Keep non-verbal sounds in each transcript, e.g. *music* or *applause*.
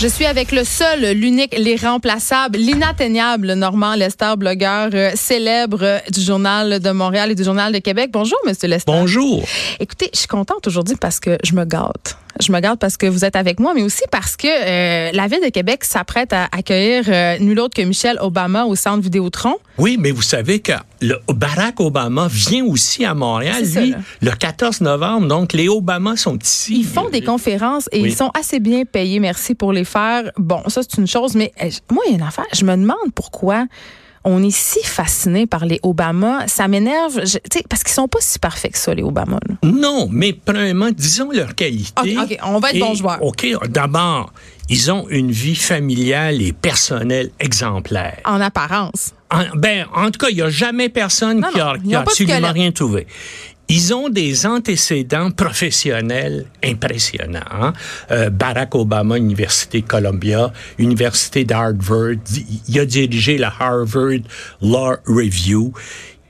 Je suis avec le seul, l'unique, l'irremplaçable, l'inatteignable Normand Lester, blogueur euh, célèbre euh, du Journal de Montréal et du Journal de Québec. Bonjour, Monsieur Lester. Bonjour. Écoutez, je suis contente aujourd'hui parce que je me gâte. Je me garde parce que vous êtes avec moi, mais aussi parce que euh, la ville de Québec s'apprête à accueillir euh, nul autre que Michelle Obama au centre Vidéotron. Oui, mais vous savez que le Barack Obama vient aussi à Montréal, ça, lui, le 14 novembre. Donc, les Obama sont ici. Ils font des conférences et Oui. ils sont assez bien payés, merci pour les faire. Bon, ça c'est une chose, mais euh, moi il y a une affaire, je me demande pourquoi on est si fasciné par les Obama. Ça m'énerve, je- tu sais, parce qu'ils sont pas si parfaits que ça, les Obama. là. Non, mais premièrement, disons leur qualité. OK, OK, on va être Et, bons joueurs. OK, d'abord, ils ont une vie familiale et personnelle exemplaire. En apparence. En, ben, en tout cas, il n'y a jamais personne Non, qui a, qui a absolument rien trouvé. Ils ont des antécédents professionnels impressionnants. hein. Barack Obama, Université Columbia, Université d'Harvard, il a dirigé la Harvard Law Review.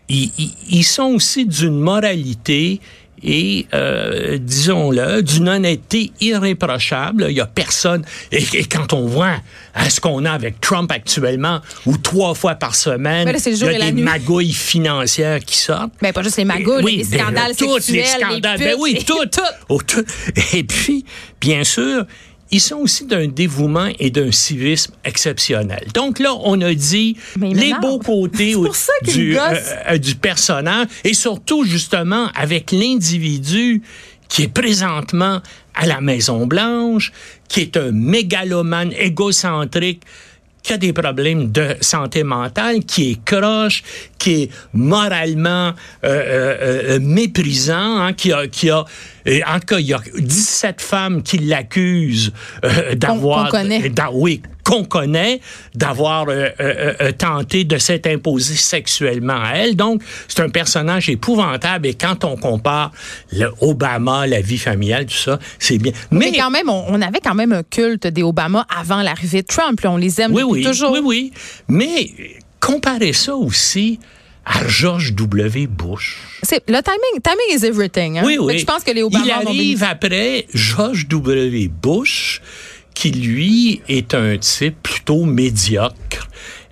Ils sont aussi d'une moralité et, euh, disons-le, d'une honnêteté irréprochable. Il y a personne. Et, et quand on voit hein, ce qu'on a avec Trump actuellement, où trois fois par semaine, Mais là, il y a des magouilles financières qui sortent. Ben pas juste les magouilles, Oui, les scandales sexuels, les scandales. ben putes, oui, tout, tout. Et puis, bien sûr, ils sont aussi d'un dévouement et d'un civisme exceptionnel. Donc là, on a dit Mais les beaux côtés *laughs* du, gosse. euh, du personnage et surtout, justement, avec l'individu qui est présentement à la Maison-Blanche, qui est un mégalomane égocentrique, qui a des problèmes de santé mentale, qui est croche, qui est moralement euh, euh, euh, méprisant, hein, qui a, qui a en tout cas, il y a 17 femmes qui l'accusent euh, d'avoir... qu'on connaît. d'a- oui, qu'on connaît, d'avoir euh, euh, euh, tenté de s'être imposé sexuellement à elle. Donc, c'est un personnage épouvantable. Et quand on compare le Obama, la vie familiale, tout ça, c'est bien. Mais quand même, on, on avait quand même un culte des Obama avant l'arrivée de Trump. là. on les aime Oui, depuis oui, toujours. oui, oui. Mais comparez ça aussi à George W. Bush. C'est- Le timing, timing is everything. hein. Oui, oui. Je pense que les Obama Il arrive après George W. Bush, qui lui est un type plutôt médiocre,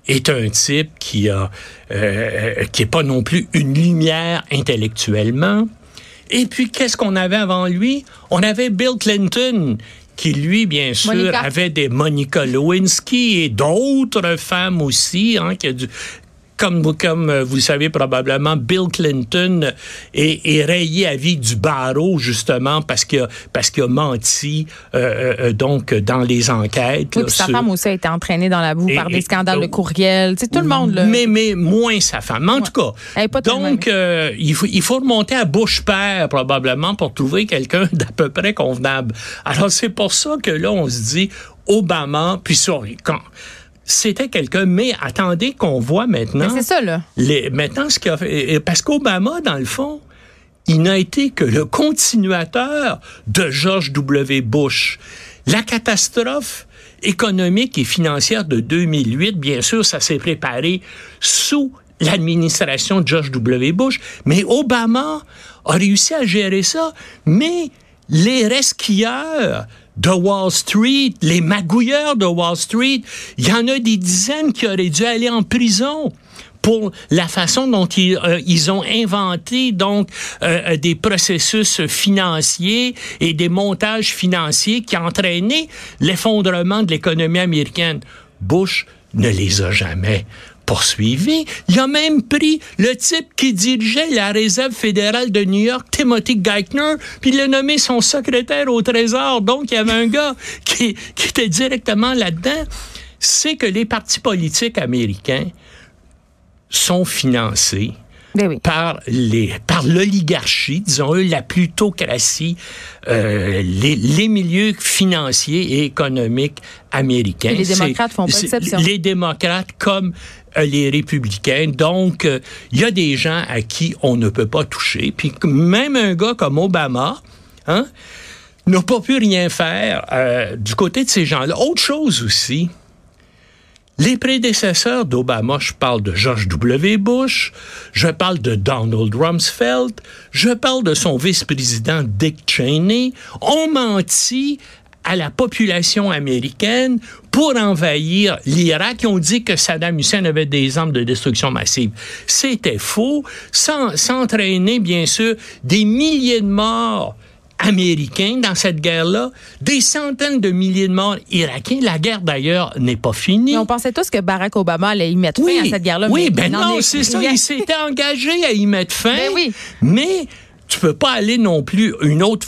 est un type qui a euh, qui est pas non plus une lumière intellectuellement. Et puis qu'est-ce qu'on avait avant lui? On avait Bill Clinton qui lui, bien sûr, Monica. avait des Monica Lewinsky et d'autres femmes aussi, hein, qui a dû- comme, comme euh, vous le savez probablement, Bill Clinton est, est rayé à vie du barreau, justement, parce qu'il a, parce qu'il a menti, euh, euh, donc, dans les enquêtes. Oui, là, puis sa sur- femme aussi a été entraînée dans la boue Et- par des et- scandales de courriel. Tu sais, tout le monde, là. Mais, mais moins sa femme. En tout cas, donc, euh, il, faut, il faut remonter à Bush père, probablement, pour trouver quelqu'un *laughs* d'à peu près convenable. Alors, c'est pour ça que là, on se dit, Obama, puis ça, quand c'était quelqu'un, mais attendez qu'on voit maintenant... Mais c'est ça, là. Les, maintenant, ce qu'il a fait, parce qu'Obama, dans le fond, il n'a été que le continuateur de George W. Bush. La catastrophe économique et financière de 2008, bien sûr, ça s'est préparé sous l'administration de George W. Bush, mais Obama a réussi à gérer ça, mais les resquilleurs de Wall Street, les magouilleurs de Wall Street, il y en a des dizaines qui auraient dû aller en prison pour la façon dont ils, euh, ils ont inventé donc euh, euh, des processus financiers et des montages financiers qui entraînaient l'effondrement de l'économie américaine. Bush ne les a jamais poursuivis. Il a même pris le type qui dirigeait la réserve fédérale de New York, Timothy Geithner, puis il a nommé son secrétaire au Trésor. Donc, il y avait un gars *laughs* qui, qui était directement là-dedans. C'est que les partis politiques américains sont financés oui. par les par l'oligarchie, disons-le, la plutocratie, euh, les, les milieux financiers et économiques américains. Et les démocrates font pas exception. Les démocrates comme euh, les républicains. Donc, euh, il y a des gens à qui on ne peut pas toucher. Puis même un gars comme Obama, hein, n'a pas pu rien faire euh, du côté de ces gens-là. Autre chose aussi, les prédécesseurs d'Obama, je parle de George W. Bush, je parle de Donald Rumsfeld, je parle de son vice-président Dick Cheney, ont menti à la population américaine pour envahir l'Irak. Ils ont dit que Saddam Hussein avait des armes de destruction massive. C'était faux, sans, sans entraîner, bien sûr, des milliers de morts américains dans cette guerre-là, des centaines de milliers de morts irakiens. La guerre, d'ailleurs, n'est pas finie. Mais on pensait tous que Barack Obama allait y mettre fin à cette guerre-là. Oui, ben non, c'est ça. Il s'était *laughs* engagé à y mettre fin. Ben oui. Mais tu peux pas aller non plus une autre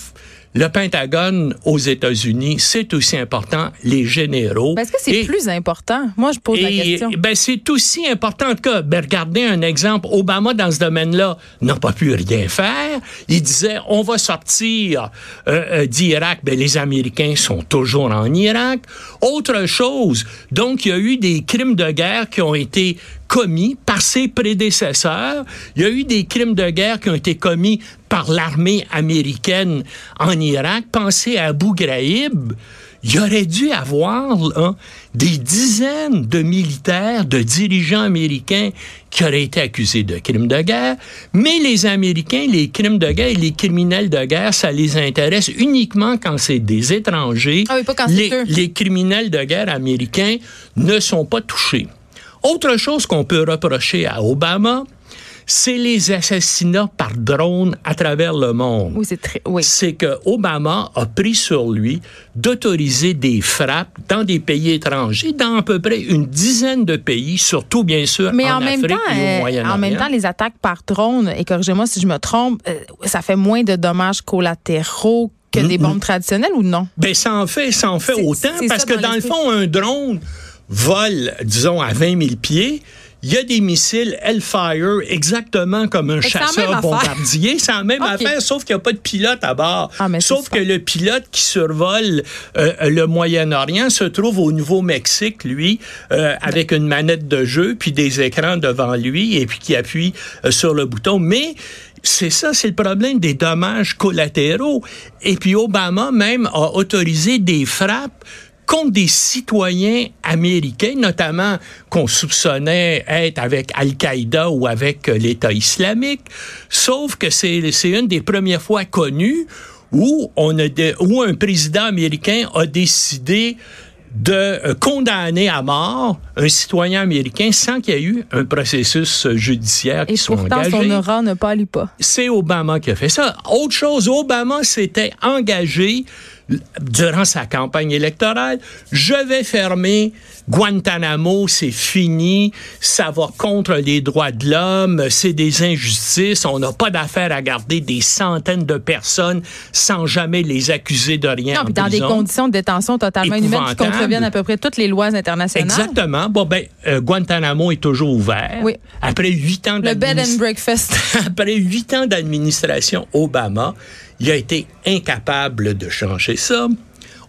le Pentagone aux États-Unis, c'est aussi important, les généraux. Est-ce que c'est plus important? Moi, je pose la question. Ben, c'est aussi important. Cas, ben, regardez un exemple. Obama, dans ce domaine-là, n'a pas pu rien faire. Il disait, on va sortir euh, euh, d'Irak. Ben, les Américains sont toujours en Irak. Autre chose, donc, il y a eu des crimes de guerre qui ont été commis par ses prédécesseurs. Il y a eu des crimes de guerre qui ont été commis par l'armée américaine en Irak. Pensez à Abu Ghraib. Il y aurait dû avoir des dizaines de militaires, de dirigeants américains qui auraient été accusés de crimes de guerre. Mais les Américains, les crimes de guerre et les criminels de guerre, ça les intéresse uniquement quand c'est des étrangers. Ah oui, pas quand les, les criminels de guerre américains ne sont pas touchés. Autre chose qu'on peut reprocher à Obama, c'est les assassinats par drone à travers le monde. Oui, c'est très. Oui. C'est que Obama a pris sur lui d'autoriser des frappes dans des pays étrangers, dans à peu près une dizaine de pays, surtout bien sûr Mais en, même Afrique temps, et au euh, Moyen-Orient. en même temps, les attaques par drone, et corrigez-moi si je me trompe, euh, ça fait moins de dommages collatéraux que des bombes traditionnelles ou non? Ben, ça en fait, ça en fait autant parce que dans le fond, un drone vole, disons, à 20 000 pieds, il y a des missiles Hellfire exactement comme un chasseur bombardier. C'est la même *laughs* affaire, sauf qu'il n'y a pas de pilote à bord. Ah, sauf que le pilote qui survole euh, le Moyen-Orient se trouve au Nouveau-Mexique, lui, euh, avec une manette de jeu, puis des écrans devant lui, et puis qui appuie euh, sur le bouton. Mais c'est ça, c'est le problème des dommages collatéraux. Et puis Obama même a autorisé des frappes contre des citoyens américains, notamment qu'on soupçonnait être avec Al-Qaïda ou avec euh, l'État islamique. Sauf que c'est une des premières fois connues où, on a où un président américain a décidé de euh, condamner à mort un citoyen américain sans qu'il y ait eu un processus judiciaire qui Et soit pourtant, engagé. son aura ne pas pas. C'est Obama qui a fait ça. Autre chose, Obama s'était engagé durant sa campagne électorale, je vais fermer Guantanamo, c'est fini, ça va contre les droits de l'homme, c'est des injustices, on n'a pas d'affaire à garder des centaines de personnes sans jamais les accuser de rien. Non, puis dans des conditions de détention totalement inhumaines qui contreviennent à peu près toutes les lois internationales. Exactement. Bon, ben, euh, Guantanamo est toujours ouvert. Oui. Après huit ans Le bed and breakfast. *laughs* Après huit ans d'administration Obama, il a été incapable de changer ça.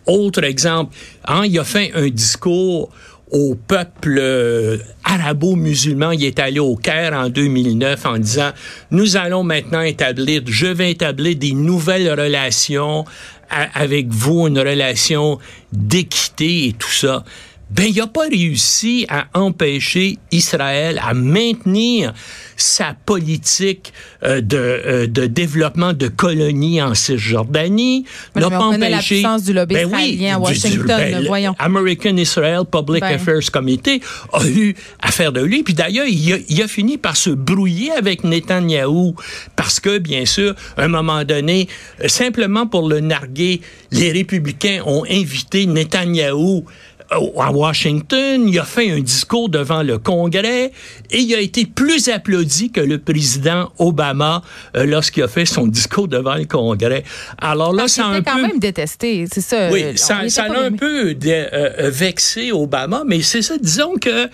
Autre exemple, hein, il a fait un discours au peuple euh, arabo-musulman. Il est allé au Caire en 2009 en disant, nous allons maintenant établir, je vais établir des nouvelles relations avec vous, une relation d'équité et tout ça ben il n'a pas réussi à empêcher Israël à maintenir sa politique euh, de, euh, de développement de colonies en Cisjordanie. N'a pas empêché la du lobby ben israélien à Washington, ben, voyons. American Israel Public ben. Affairs Committee a eu affaire de lui. Puis d'ailleurs, il, il, a fini par se brouiller avec Netanyahou parce que, bien sûr, à un moment donné, simplement pour le narguer, les républicains ont invité Netanyahou à Washington, il a fait un discours devant le Congrès et il a été plus applaudi que le président Obama euh, lorsqu'il a fait son discours devant le Congrès. Alors là, ça a un quand peu... même détesté, c'est ça. Oui, ça, ça a un peu euh, vexé Obama, mais c'est ça, disons que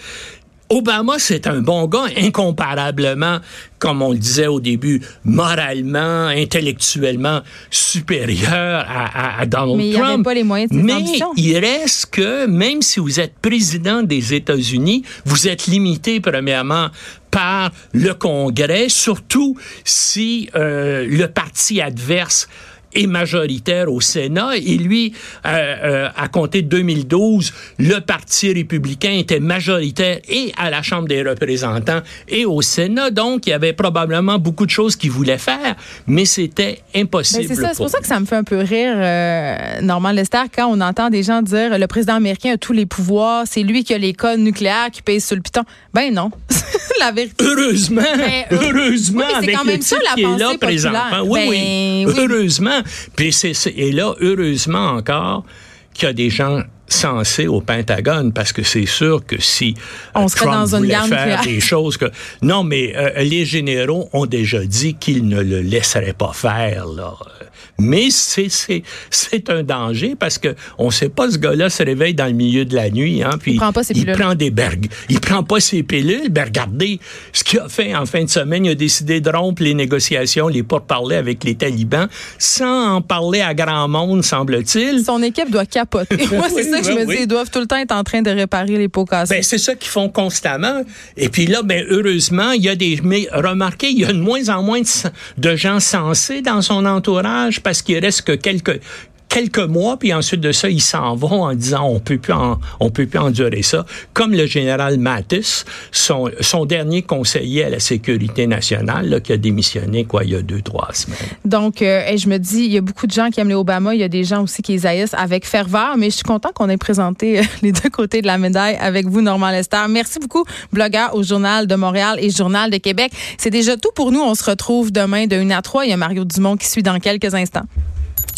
Obama, c'est un bon gars, incomparablement, comme on le disait au début, moralement, intellectuellement supérieur à, à, Donald Mais Trump. Il pas les moyens de ses Mais ambitions. il reste que, même si vous êtes président des États-Unis, vous êtes limité, premièrement, par le Congrès, surtout si euh, le parti adverse est majoritaire au Sénat et lui, euh, euh, à compter de 2012, le Parti républicain était majoritaire et à la Chambre des représentants et au Sénat. Donc, il y avait probablement beaucoup de choses qu'il voulait faire, mais c'était impossible. Ben, c'est ça, c'est pour ça que ça me fait un peu rire, euh, Normand Lester, quand on entend des gens dire le président américain a tous les pouvoirs, c'est lui qui a les codes nucléaires qui pèse sur le piton. Ben non, *laughs* la vérité. Heureusement, Mais, euh, heureusement, oui, mais avec quand le même ça, la qui est là présentement. populaire. Oui, Ben, oui, oui. heureusement. Puis c'est, et là, heureusement encore qu'il y a des gens sensés au Pentagone, parce que c'est sûr que si euh, On Trump dans une voulait guerre faire des choses que... *laughs* Non, mais euh, les généraux ont déjà dit qu'ils ne le laisseraient pas faire, là. Mais c'est, c'est, c'est un danger parce que on sait pas, ce gars-là se réveille dans le milieu de la nuit, hein, puis Il prend pas ses il prend des berg. Il prend pas ses pilules. Ben, regardez ce qu'il a fait en fin de semaine. Il a décidé de rompre les négociations, les pourparlers avec les talibans, sans en parler à grand monde, semble-t-il. Son équipe doit capoter. *laughs* Moi, ça que je me oui. dis. Ils doivent tout le temps être en train de réparer les pots cassés. Ben, c'est ça qu'ils font constamment. Et puis là, ben, heureusement, il y a des, mais remarquez, il y a de moins en moins de, de gens sensés dans son entourage parce qu'il reste que quelques, quelques mois, puis ensuite de ça, ils s'en vont en disant on peut plus on peut plus endurer ça. Comme le général Mattis, son, dernier conseiller à la sécurité nationale, qui a démissionné, quoi, il y a deux, trois semaines. Donc, euh, et je me dis, il y a beaucoup de gens qui aiment les Obama. Il y a des gens aussi qui les haïssent avec ferveur. Mais je suis content qu'on ait présenté euh, *laughs* les deux côtés de la médaille avec vous, Normand Lester. Merci beaucoup, blogueur au Journal de Montréal et Journal de Québec. C'est déjà tout pour nous. On se retrouve demain de 1 à 3. Il y a Mario Dumont qui suit dans quelques instants.